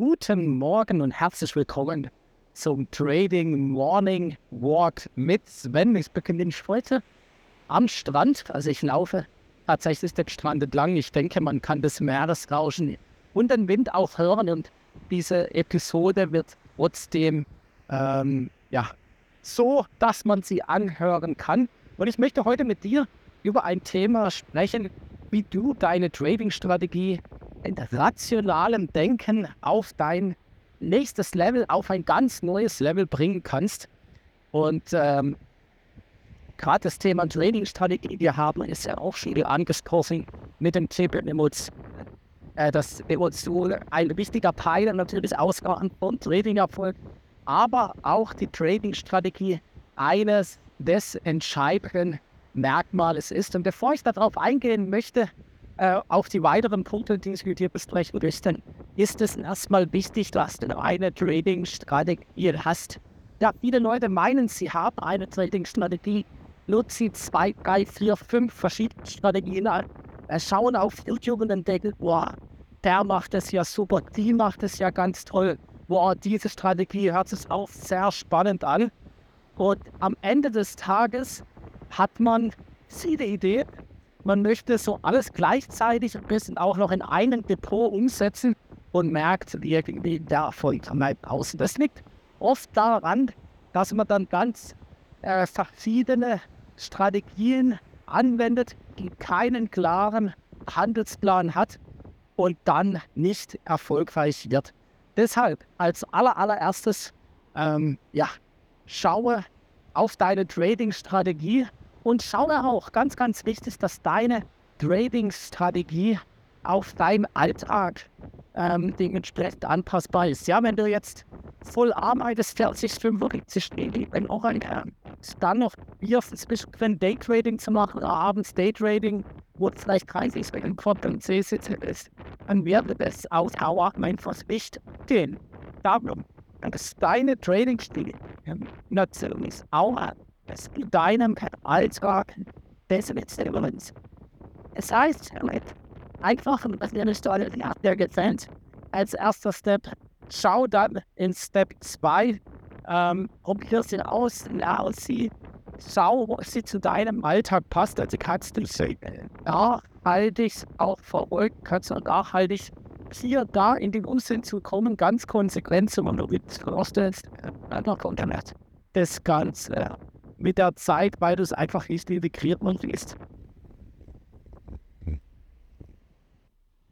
Guten Morgen und herzlich willkommen zum Trading Morning Walk mit Sven. Ich beginne heute am Strand. Also ich laufe tatsächlich den Strand entlang. Ich denke, man kann das Meeresrauschen und den Wind auch hören. Und diese Episode wird trotzdem ähm, ja, so, dass man sie anhören kann. Und ich möchte heute mit dir über ein Thema sprechen, wie du deine Trading-Strategie in rationalem Denken auf dein nächstes Level, auf ein ganz neues Level bringen kannst. Und ähm, gerade das Thema Trading-Strategie, wir haben ist ja auch schon angesprochen mit dem Thema Emotion. Äh, das Emotion ein wichtiger Teil natürlich Ausgaben von Trading-Erfolg, aber auch die Trading-Strategie eines des entscheidenden Merkmales ist. Und bevor ich darauf eingehen möchte, äh, auf die weiteren Punkte, die mit dir besprechen möchte, ist es erstmal wichtig, dass du eine Trading-Strategie hast. Ja, viele Leute meinen, sie haben eine Trading-Strategie, nutzen zwei, drei, vier, fünf verschiedene Strategien an, äh, schauen auf YouTube und denken, boah, der macht es ja super, die macht es ja ganz toll. Boah, diese Strategie hört sich auch sehr spannend an. Und am Ende des Tages hat man viele Ideen. Man möchte so alles gleichzeitig ein bisschen auch noch in einem Depot umsetzen und merkt irgendwie, der Erfolg bleibt außen. Das liegt oft daran, dass man dann ganz äh, verschiedene Strategien anwendet, die keinen klaren Handelsplan hat und dann nicht erfolgreich wird. Deshalb als aller, allererstes, ähm, ja, schaue auf deine Trading-Strategie und schaue auch, ganz, ganz wichtig, dass deine Trading-Strategie auf deinen Alltag ähm, dementsprechend anpassbar ist. Ja, wenn du jetzt voll arbeitest, 40, 45 Stunden auch ein dann noch hier ein Daytrading zu machen oder abends Daytrading, wo vielleicht 30 Stunden und C sitzen ist, dann wird das auf Dauer einfach nicht gehen. Darum, dass deine Trading-Stil natürlich auch es in deinem Alltag besser mit Stimulants. Es heißt, einfach, was der Story hat der getrennt. Als erster Step, schau dann in Step 2, ähm, probier sie aus, lerne sie, schau, wo sie zu deinem Alltag passt. Also kannst du sie nachhaltig auch verfolgen, kannst du nachhaltig hier da in den Unsinn zu kommen, ganz konsequent, man du dir vorstellst, kommt dann das Ganze mit der Zeit, weil du es einfach nicht integriert und liest.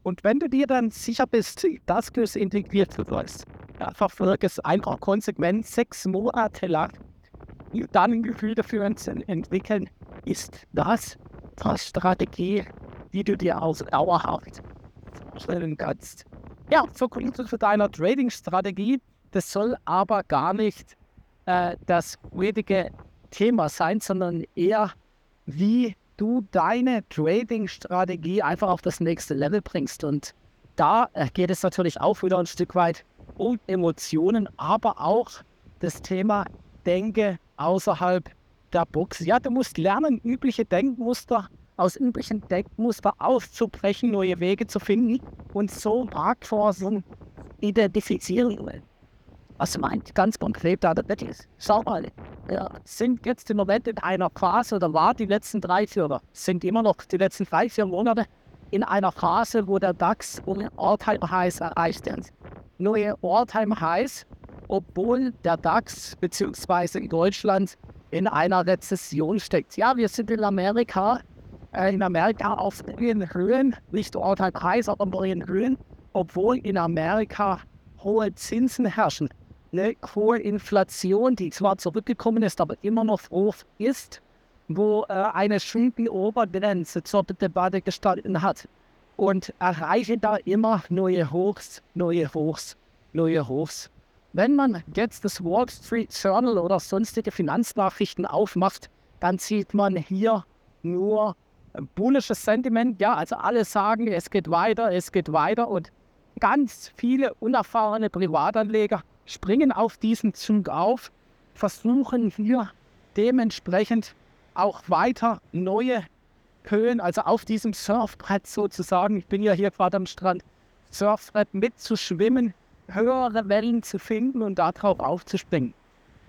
Und wenn du dir dann sicher bist, dass du es integriert wirst, ja, verfolge es einfach konsequent sechs Monate lang, dann ein Gefühl dafür entwickeln, ist das die Strategie, die du dir aus dauerhaft stellen kannst. Ja, so kommt es zu deiner Trading-Strategie. Das soll aber gar nicht äh, das richtige Thema sein, sondern eher, wie du deine Trading-Strategie einfach auf das nächste Level bringst. Und da äh, geht es natürlich auch wieder ein Stück weit um Emotionen, aber auch das Thema Denke außerhalb der Box. Ja, du musst lernen, übliche Denkmuster aus üblichen Denkmuster auszubrechen, neue Wege zu finden und so Marktforschung identifizieren was meint ganz konkret da der ist. Schau mal, wir sind jetzt im Moment in einer Phase, oder war die letzten drei, vier, sind immer noch die letzten drei, vier Monate in einer Phase, wo der DAX ohne Alltime Highs erreicht wird. Neue Alltime Highs, obwohl der DAX bzw. in Deutschland in einer Rezession steckt. Ja, wir sind in Amerika, äh, in Amerika auf neuen Höhen, nicht Alltime Highs, aber neuen Höhen, obwohl in Amerika hohe Zinsen herrschen eine hohe Inflation, die zwar zurückgekommen ist, aber immer noch hoch ist, wo äh, eine Schulden-Obergrenze zur Debatte gestanden hat und erreiche da immer neue Hochs, neue Hochs, neue Hochs. Wenn man jetzt das Wall Street Journal oder sonstige Finanznachrichten aufmacht, dann sieht man hier nur bullisches Sentiment. Ja, also alle sagen, es geht weiter, es geht weiter und ganz viele unerfahrene Privatanleger springen auf diesen Zug auf, versuchen hier dementsprechend auch weiter neue Höhen, also auf diesem Surfbrett sozusagen, ich bin ja hier gerade am Strand, Surfbrett mitzuschwimmen höhere Wellen zu finden und darauf aufzuspringen.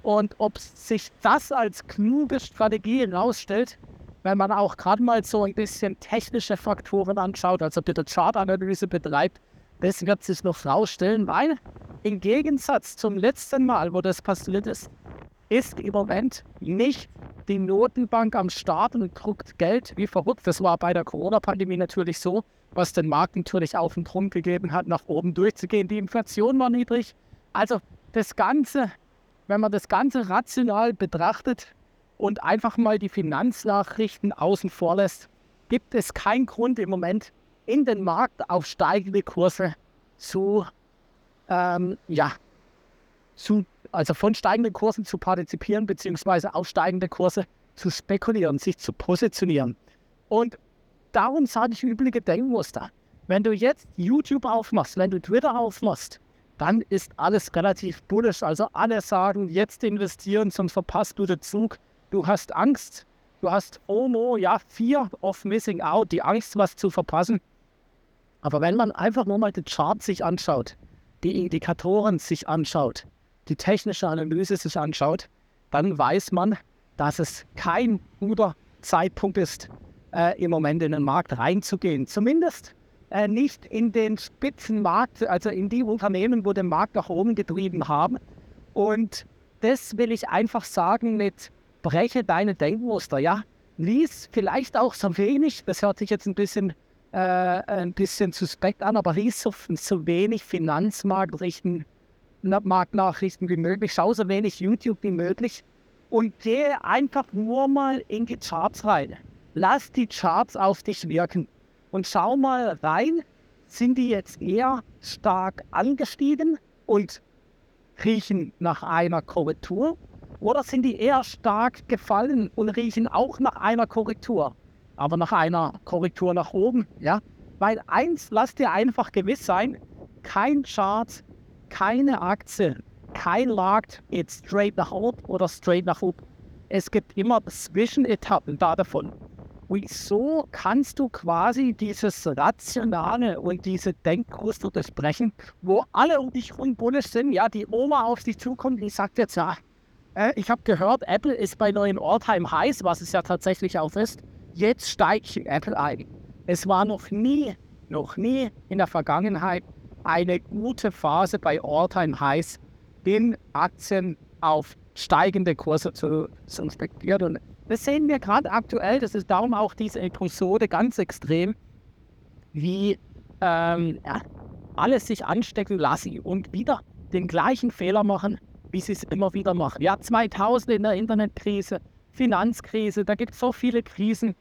Und ob sich das als kluge Strategie herausstellt, wenn man auch gerade mal so ein bisschen technische Faktoren anschaut, also bitte Chartanalyse betreibt, das wird sich noch rausstellen, weil im Gegensatz zum letzten Mal, wo das passiert ist, ist im Moment nicht die Notenbank am Start und druckt Geld wie verrückt. Das war bei der Corona-Pandemie natürlich so, was den Markt natürlich auf den Grund gegeben hat, nach oben durchzugehen. Die Inflation war niedrig. Also das Ganze, wenn man das Ganze rational betrachtet und einfach mal die Finanznachrichten außen vor lässt, gibt es keinen Grund im Moment in den Markt auf steigende Kurse zu, ähm, ja, zu, also von steigenden Kursen zu partizipieren, beziehungsweise auf steigende Kurse zu spekulieren, sich zu positionieren. Und darum sage ich übliche Denkmuster. Wenn du jetzt YouTube aufmachst, wenn du Twitter aufmachst, dann ist alles relativ bullisch. Also alle sagen, jetzt investieren, sonst verpasst du den Zug. Du hast Angst, du hast FOMO, ja, Fear of Missing Out, die Angst, was zu verpassen. Aber wenn man einfach nur mal den Chart sich anschaut, die Indikatoren sich anschaut, die technische Analyse sich anschaut, dann weiß man, dass es kein guter Zeitpunkt ist, äh, im Moment in den Markt reinzugehen. Zumindest äh, nicht in den Spitzenmarkt, also in die Unternehmen, wo den Markt nach oben getrieben haben. Und das will ich einfach sagen mit breche deine Denkmuster. Ja, lies vielleicht auch so wenig, das hört sich jetzt ein bisschen äh, ein bisschen suspekt an, aber lies so, so wenig Finanzmarktnachrichten Marktnachrichten wie möglich, schau so wenig YouTube wie möglich und gehe einfach nur mal in die Charts rein. Lass die Charts auf dich wirken und schau mal rein, sind die jetzt eher stark angestiegen und riechen nach einer Korrektur oder sind die eher stark gefallen und riechen auch nach einer Korrektur? Aber nach einer Korrektur nach oben. Ja? Weil eins, lass dir einfach gewiss sein, kein Chart, keine Aktie, kein Markt geht straight nach oben oder straight nach oben. Es gibt immer Zwischenetappen da davon. Wieso kannst du quasi dieses Rationale und diese Denkmuster besprechen, wo alle um dich herum bullisch sind, ja, die Oma auf dich zukommt, die sagt jetzt, ja, äh, ich habe gehört, Apple ist bei neuen All-Time Highs, was es ja tatsächlich auch ist jetzt steigt Apple ein. Es war noch nie, noch nie in der Vergangenheit eine gute Phase bei All-Time Highs, in Aktien auf steigende Kurse zu, spekulieren. Und das sehen wir gerade aktuell, das ist darum auch diese Episode ganz extrem, wie ähm, ja, alles sich anstecken lassen und wieder den gleichen Fehler machen, wie sie es immer wieder machen. Ja, 2000 in der Internetkrise, Finanzkrise, da gibt es so viele Krisen,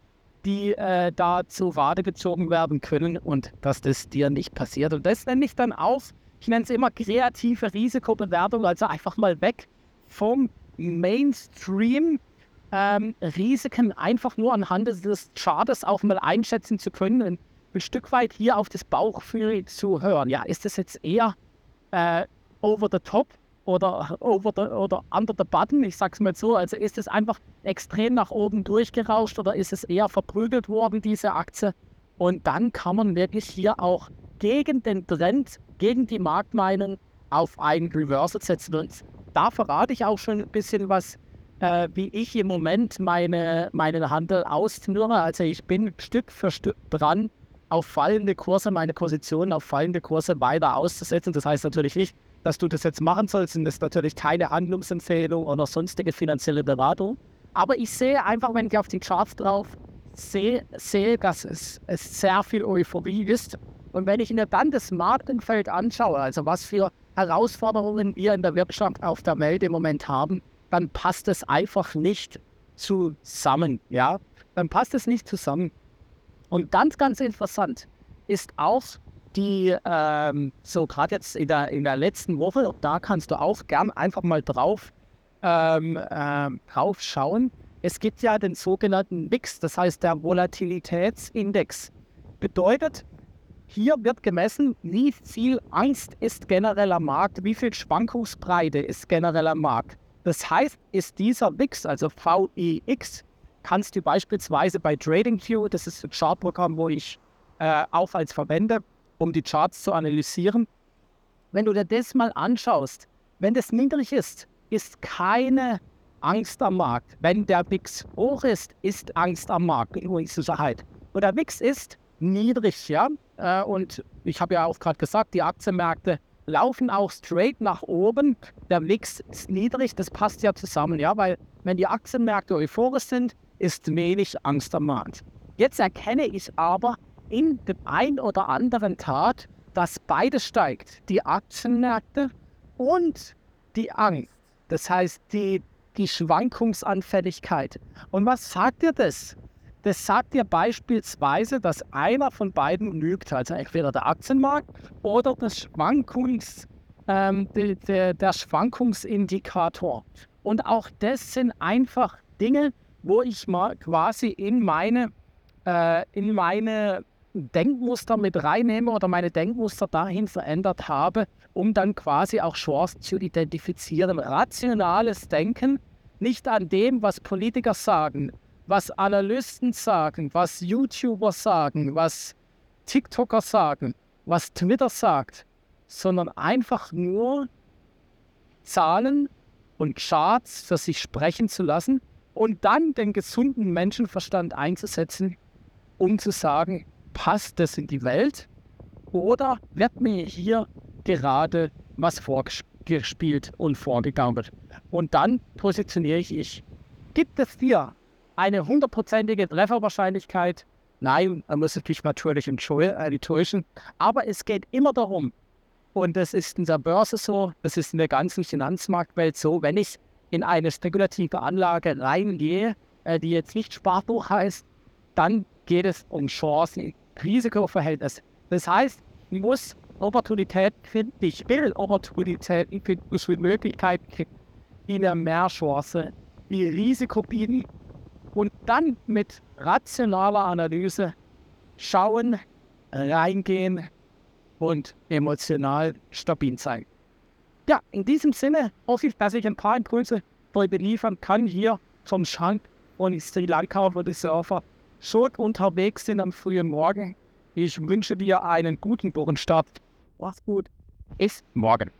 die äh, da zu Rate gezogen werden können und dass das dir nicht passiert. Und das nenne ich dann auch, ich nenne es immer kreative Risikobewertung, also einfach mal weg vom Mainstream. Ähm, Risiken einfach nur anhand des Chartes auch mal einschätzen zu können ein Stück weit hier auf das Bauchgefühl zu hören. Ja, ist das jetzt eher äh, over the top oder over the, oder under the button, ich sag's mal so. Also ist es einfach extrem nach oben durchgerauscht oder ist es eher verprügelt worden, diese Aktie? Und dann kann man wirklich hier auch gegen den Trend, gegen die Marktmeinung auf einen Reversal setzen. Und da verrate ich auch schon ein bisschen was, äh, wie ich im Moment meine, meinen Handel ausführe. Also ich bin Stück für Stück dran, auf fallende Kurse, meine Positionen auf fallende Kurse weiter auszusetzen. Das heißt natürlich nicht, dass du das jetzt machen sollst. Das ist natürlich keine Handlungsempfehlung oder sonstige finanzielle Beratung. Aber ich sehe einfach, wenn ich auf die Charts drauf sehe, sehe dass es, es sehr viel Euphorie ist. Und wenn ich mir dann das Marktumfeld anschaue, also was für Herausforderungen wir in der Wirtschaft auf der Welt im Moment haben, dann passt es einfach nicht zusammen. Ja, dann passt es nicht zusammen. Und ganz, ganz interessant ist auch, die ähm, so gerade jetzt in der, in der letzten Woche, da kannst du auch gern einfach mal drauf, ähm, ähm, drauf schauen. Es gibt ja den sogenannten VIX, das heißt der Volatilitätsindex. Bedeutet, hier wird gemessen, wie viel Angst ist generell am Markt, wie viel Schwankungsbreite ist generell am Markt. Das heißt, ist dieser VIX, also VIX, kannst du beispielsweise bei TradingView, das ist ein Chartprogramm, wo ich äh, auch als verwende, um die Charts zu analysieren, wenn du dir das mal anschaust, wenn das niedrig ist, ist keine Angst am Markt. Wenn der WIX hoch ist, ist Angst am Markt in Unsicherheit. Und der WIX ist niedrig, ja. Äh, und ich habe ja auch gerade gesagt, die Aktienmärkte laufen auch straight nach oben. Der WIX ist niedrig, das passt ja zusammen, ja, weil wenn die Aktienmärkte euphorisch sind, ist wenig Angst am Markt. Jetzt erkenne ich aber in dem ein oder anderen Tat, dass beides steigt. Die Aktienmärkte und die Angst. Das heißt, die, die Schwankungsanfälligkeit. Und was sagt dir das? Das sagt dir beispielsweise, dass einer von beiden lügt, also entweder der Aktienmarkt oder das Schwankungs, ähm, de, de, der Schwankungsindikator. Und auch das sind einfach Dinge, wo ich mal quasi in meine, äh, in meine Denkmuster mit reinnehme oder meine Denkmuster dahin verändert habe, um dann quasi auch Chancen zu identifizieren. Rationales Denken, nicht an dem, was Politiker sagen, was Analysten sagen, was YouTuber sagen, was TikToker sagen, was Twitter sagt, sondern einfach nur Zahlen und Charts für sich sprechen zu lassen und dann den gesunden Menschenverstand einzusetzen, um zu sagen, passt das in die Welt oder wird mir hier gerade was vorgespielt und vorgegaukelt? Und dann positioniere ich ich. Gibt es dir eine hundertprozentige Trefferwahrscheinlichkeit? Nein, man muss sich natürlich enttäuschen. Aber es geht immer darum, und das ist in der Börse so, das ist in der ganzen Finanzmarktwelt so, wenn ich in eine spekulative Anlage reingehe, äh, die jetzt nicht Sparbuch heißt, dann geht es um Chancen, Risikoverhältnis. Das heißt, ich muss Opportunitäten finden, ich will Opportunitäten finden, muss Möglichkeiten finden, die mir mehr Chance, die Risiko bieten und dann mit rationaler Analyse schauen, reingehen und emotional stabil sein. Ja, in diesem Sinne hoffe ich, dass ich ein paar Impulse heute liefern kann hier vom Schrank und Sri Lanka, wo die Surfer schon unterwegs sind am frühen Morgen. Ich wünsche dir einen guten Wochenstart. Mach's gut. Bis morgen.